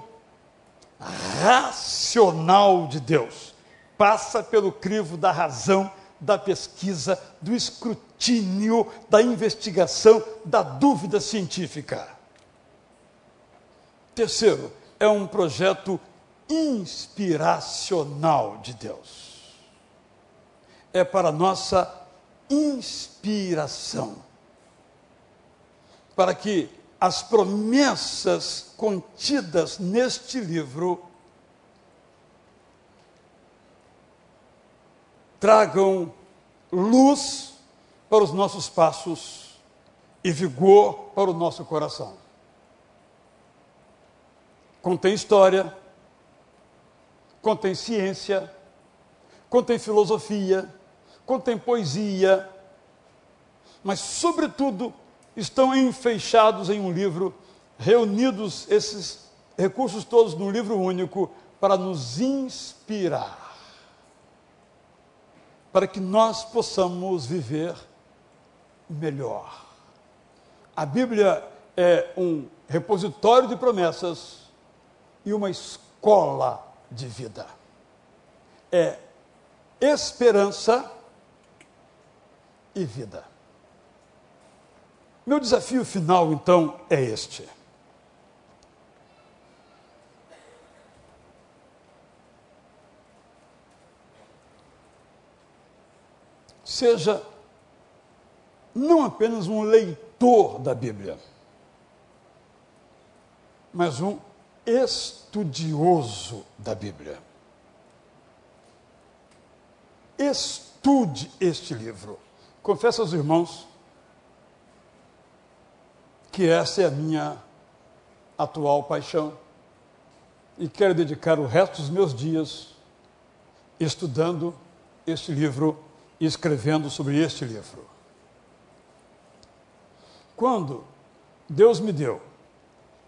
racional de Deus. Passa pelo crivo da razão, da pesquisa, do escrutínio, da investigação, da dúvida científica. Terceiro, é um projeto inspiracional de Deus. É para nossa inspiração. Para que as promessas contidas neste livro tragam luz para os nossos passos e vigor para o nosso coração. Contém história, contém ciência, contém filosofia, contém poesia, mas, sobretudo, estão enfeixados em um livro, reunidos esses recursos todos num livro único, para nos inspirar, para que nós possamos viver melhor. A Bíblia é um repositório de promessas e uma escola de vida. É esperança e vida. Meu desafio final, então, é este. Seja não apenas um leitor da Bíblia, mas um estudioso da Bíblia. Estude este livro. Confesso aos irmãos que essa é a minha atual paixão e quero dedicar o resto dos meus dias estudando este livro e escrevendo sobre este livro. Quando Deus me deu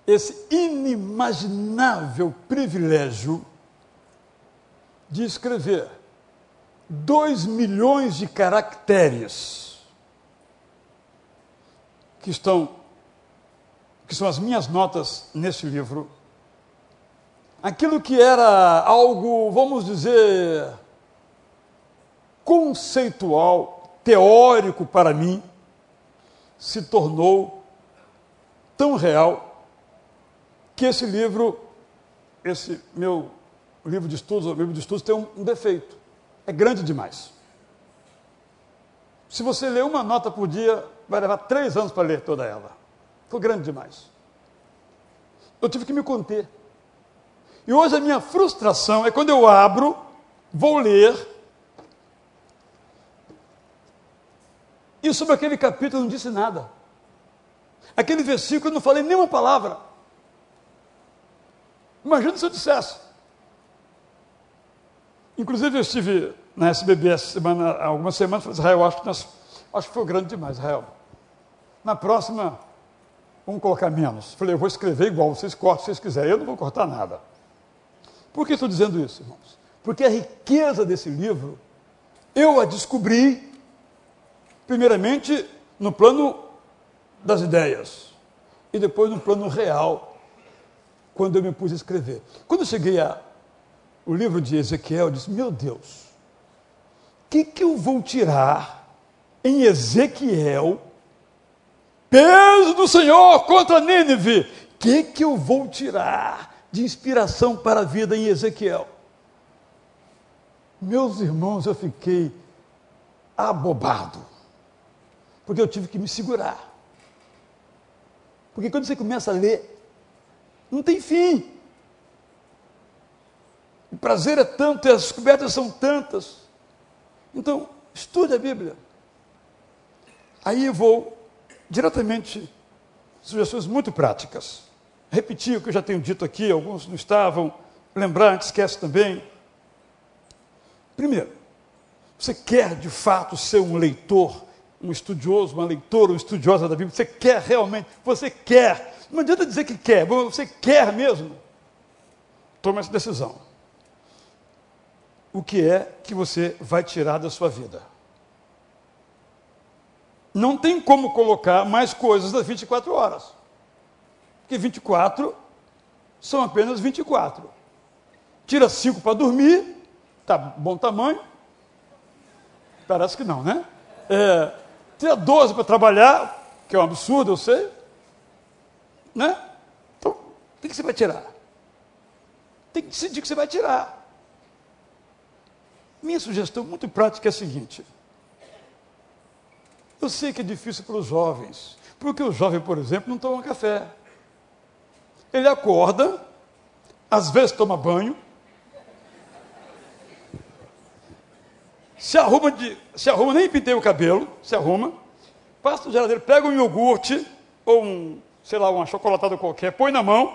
esse inimaginável privilégio de escrever dois milhões de caracteres que estão que são as minhas notas nesse livro. Aquilo que era algo, vamos dizer, conceitual, teórico para mim, se tornou tão real que esse livro, esse meu livro de estudos, o livro de estudos tem um, um defeito. É grande demais. Se você ler uma nota por dia, vai levar três anos para ler toda ela. Foi grande demais. Eu tive que me conter. E hoje a minha frustração é quando eu abro, vou ler, E sobre aquele capítulo não disse nada. Aquele versículo eu não falei nenhuma palavra. Imagina se eu dissesse. Inclusive eu estive na SBB essa semana, algumas semanas, falei, Israel, acho que, nós, acho que foi grande demais, Israel. Na próxima, vamos colocar menos. Falei, eu vou escrever igual, vocês cortam se vocês quiserem, eu não vou cortar nada. Por que estou dizendo isso, irmãos? Porque a riqueza desse livro, eu a descobri primeiramente no plano das ideias e depois no plano real, quando eu me pus a escrever. Quando eu cheguei ao livro de Ezequiel, eu disse: Meu Deus, o que, que eu vou tirar em Ezequiel? Peso do Senhor contra Nínive. O que, que eu vou tirar de inspiração para a vida em Ezequiel? Meus irmãos, eu fiquei abobado porque eu tive que me segurar. Porque quando você começa a ler, não tem fim. O prazer é tanto as descobertas são tantas. Então, estude a Bíblia. Aí eu vou diretamente, sugestões muito práticas. Repetir o que eu já tenho dito aqui, alguns não estavam, lembrar, esquece também. Primeiro, você quer de fato ser um leitor um estudioso, uma leitora, uma estudiosa da Bíblia, você quer realmente, você quer, não adianta dizer que quer, você quer mesmo, tome essa decisão. O que é que você vai tirar da sua vida? Não tem como colocar mais coisas das 24 horas. Porque 24 são apenas 24. Tira 5 para dormir, tá bom tamanho. Parece que não, né? É, Tira 12 para trabalhar, que é um absurdo, eu sei. Né? Então, o que você vai tirar? Tem que decidir o que você vai tirar. Minha sugestão muito prática é a seguinte. Eu sei que é difícil para os jovens, porque o jovem, por exemplo, não toma café. Ele acorda, às vezes toma banho, se arruma, de, se arruma, nem pintei o cabelo, se arruma, passa no geladeiro, pega um iogurte, ou um, sei lá, uma chocolatada qualquer, põe na mão,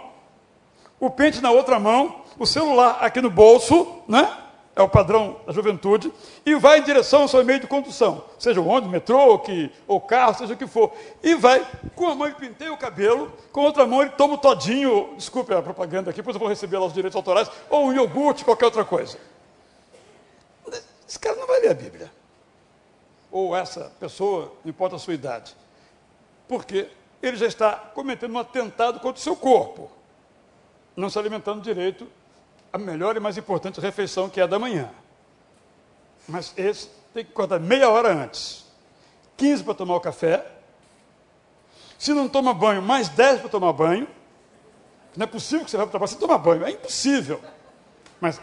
o pente na outra mão, o celular aqui no bolso, né? É o padrão da juventude, e vai em direção ao seu meio de condução, seja o ônibus, metrô, que, ou carro, seja o que for. E vai, com a mão ele penteia o cabelo, com outra mão ele toma o todinho, desculpe a propaganda aqui, depois eu vou receber lá os direitos autorais, ou um iogurte, qualquer outra coisa. Esse cara não vai ler a Bíblia. Ou essa pessoa, não importa a sua idade. Porque ele já está cometendo um atentado contra o seu corpo, não se alimentando direito, a melhor e mais importante refeição que é a da manhã. Mas esse tem que acordar meia hora antes, 15 para tomar o café. Se não toma banho, mais 10 para tomar banho. Não é possível que você vá para o trabalho sem tomar banho, é impossível. Mas,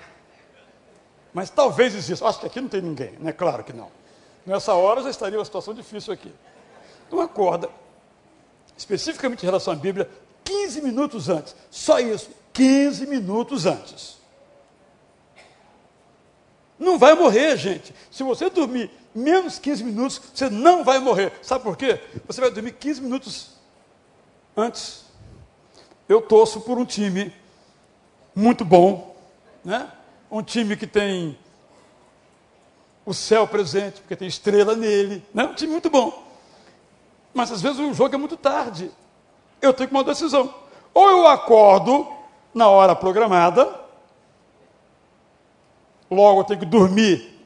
mas talvez exista. Acho que aqui não tem ninguém, né? Claro que não. Nessa hora já estaria uma situação difícil aqui. Então acorda, especificamente em relação à Bíblia, 15 minutos antes. Só isso, 15 minutos antes. Não vai morrer, gente. Se você dormir menos 15 minutos, você não vai morrer. Sabe por quê? Você vai dormir 15 minutos antes. Eu torço por um time muito bom, né? Um time que tem o céu presente, porque tem estrela nele, né? Um time muito bom. Mas às vezes o jogo é muito tarde. Eu tenho que tomar uma decisão. Ou eu acordo na hora programada, logo eu tenho que dormir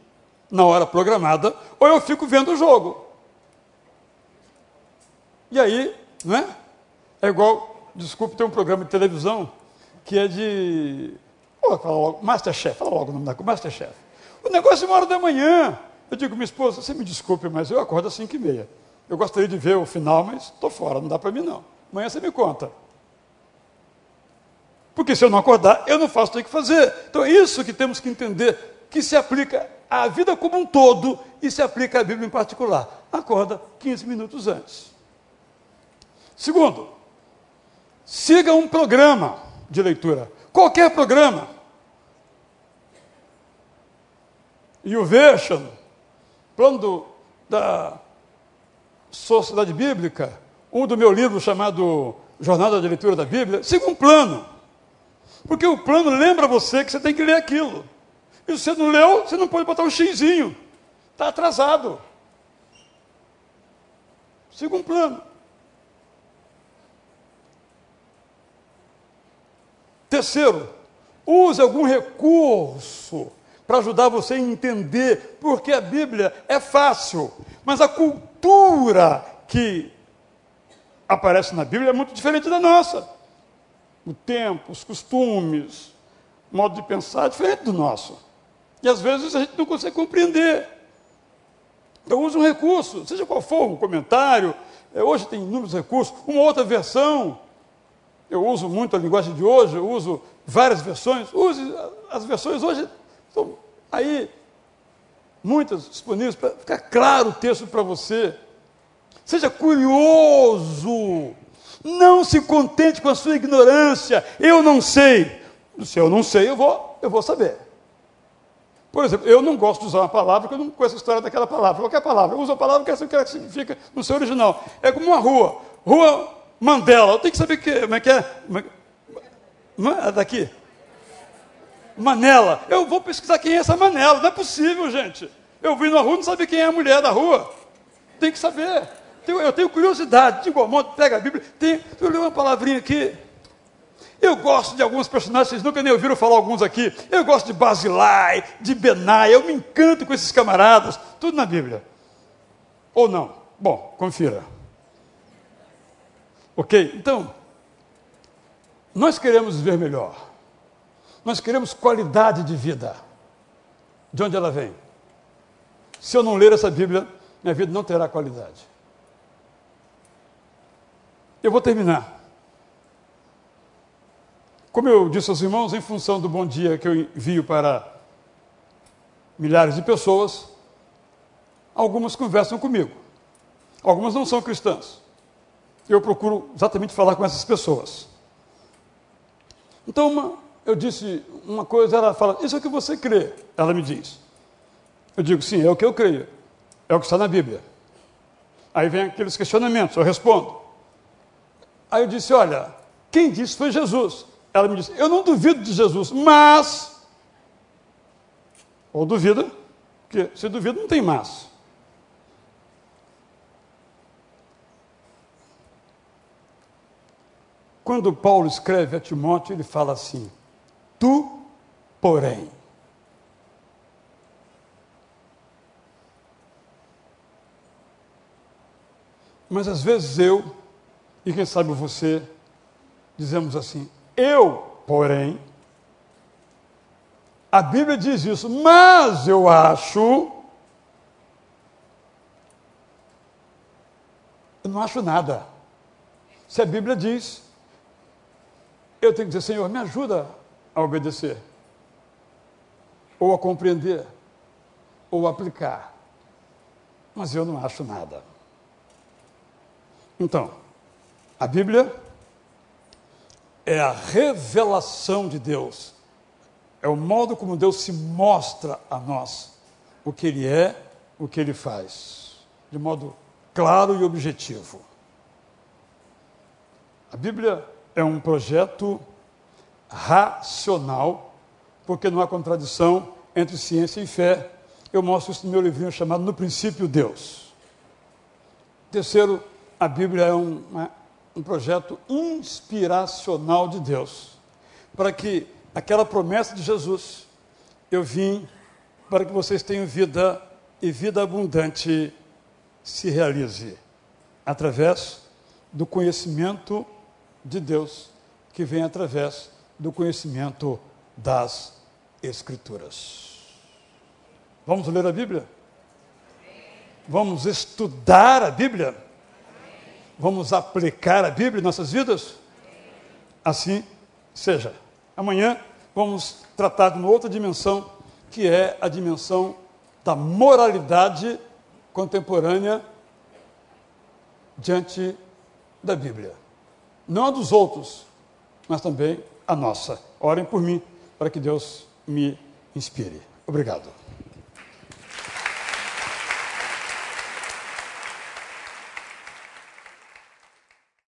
na hora programada, ou eu fico vendo o jogo. E aí, não é? Igual, desculpe, tem um programa de televisão que é de. Oh, fala logo, Masterchef, fala logo o nome da coisa, Masterchef. O negócio é uma hora da manhã. Eu digo, minha esposa, você me desculpe, mas eu acordo às 5 e meia. Eu gostaria de ver o final, mas estou fora, não dá para mim não. Amanhã você me conta. Porque se eu não acordar, eu não faço o que que fazer. Então é isso que temos que entender, que se aplica à vida como um todo e se aplica à Bíblia em particular. Acorda 15 minutos antes. Segundo, siga um programa de leitura. Qualquer programa. E o Version, plano do, da Sociedade Bíblica, um do meu livro chamado Jornada de Leitura da Bíblia, siga um plano. Porque o plano lembra você que você tem que ler aquilo. E se você não leu, você não pode botar um xizinho. Está atrasado. Siga um plano. Terceiro, use algum recurso para ajudar você a entender, porque a Bíblia é fácil, mas a cultura que aparece na Bíblia é muito diferente da nossa o tempo, os costumes, o modo de pensar é diferente do nosso. E às vezes a gente não consegue compreender. Então use um recurso, seja qual for, um comentário. É, hoje tem inúmeros recursos, uma outra versão. Eu uso muito a linguagem de hoje, eu uso várias versões. Use as versões hoje, estão aí, muitas disponíveis, para ficar claro o texto para você. Seja curioso não se contente com a sua ignorância. Eu não sei. Se eu não sei, eu vou, eu vou saber. Por exemplo, eu não gosto de usar uma palavra que eu não conheço a história daquela palavra. Qualquer palavra. Eu uso a palavra que é que significa no seu original. É como uma rua. Rua Mandela. Eu tenho que saber que, como é que é. é daqui. Manela. Eu vou pesquisar quem é essa Manela. Não é possível, gente. Eu vim na rua e não sabia quem é a mulher da rua. Tem que saber eu tenho curiosidade, de igual modo, pega a Bíblia, tem, eu li uma palavrinha aqui. Eu gosto de alguns personagens, vocês nunca nem ouviram falar alguns aqui. Eu gosto de Basilai, de Benai, eu me encanto com esses camaradas, tudo na Bíblia. Ou não? Bom, confira. Ok? Então, nós queremos viver melhor. Nós queremos qualidade de vida. De onde ela vem? Se eu não ler essa Bíblia, minha vida não terá qualidade. Eu vou terminar. Como eu disse aos irmãos, em função do bom dia que eu envio para milhares de pessoas, algumas conversam comigo. Algumas não são cristãs. Eu procuro exatamente falar com essas pessoas. Então, uma, eu disse uma coisa, ela fala: Isso é o que você crê? Ela me diz. Eu digo: Sim, é o que eu creio. É o que está na Bíblia. Aí vem aqueles questionamentos, eu respondo. Aí eu disse: Olha, quem disse foi Jesus. Ela me disse: Eu não duvido de Jesus, mas. Ou duvida, porque se duvida não tem mas. Quando Paulo escreve a Timóteo, ele fala assim: Tu, porém. Mas às vezes eu e quem sabe você, dizemos assim: eu, porém, a Bíblia diz isso, mas eu acho. Eu não acho nada. Se a Bíblia diz, eu tenho que dizer, Senhor, me ajuda a obedecer, ou a compreender, ou a aplicar. Mas eu não acho nada. Então, a Bíblia é a revelação de Deus, é o modo como Deus se mostra a nós, o que Ele é, o que Ele faz, de modo claro e objetivo. A Bíblia é um projeto racional, porque não há contradição entre ciência e fé. Eu mostro isso no meu livrinho chamado No Princípio Deus. Terceiro, a Bíblia é um, um projeto inspiracional de Deus, para que aquela promessa de Jesus, eu vim para que vocês tenham vida e vida abundante se realize através do conhecimento de Deus, que vem através do conhecimento das Escrituras. Vamos ler a Bíblia? Vamos estudar a Bíblia? Vamos aplicar a Bíblia em nossas vidas? Assim seja. Amanhã vamos tratar de uma outra dimensão, que é a dimensão da moralidade contemporânea diante da Bíblia. Não a dos outros, mas também a nossa. Orem por mim, para que Deus me inspire. Obrigado.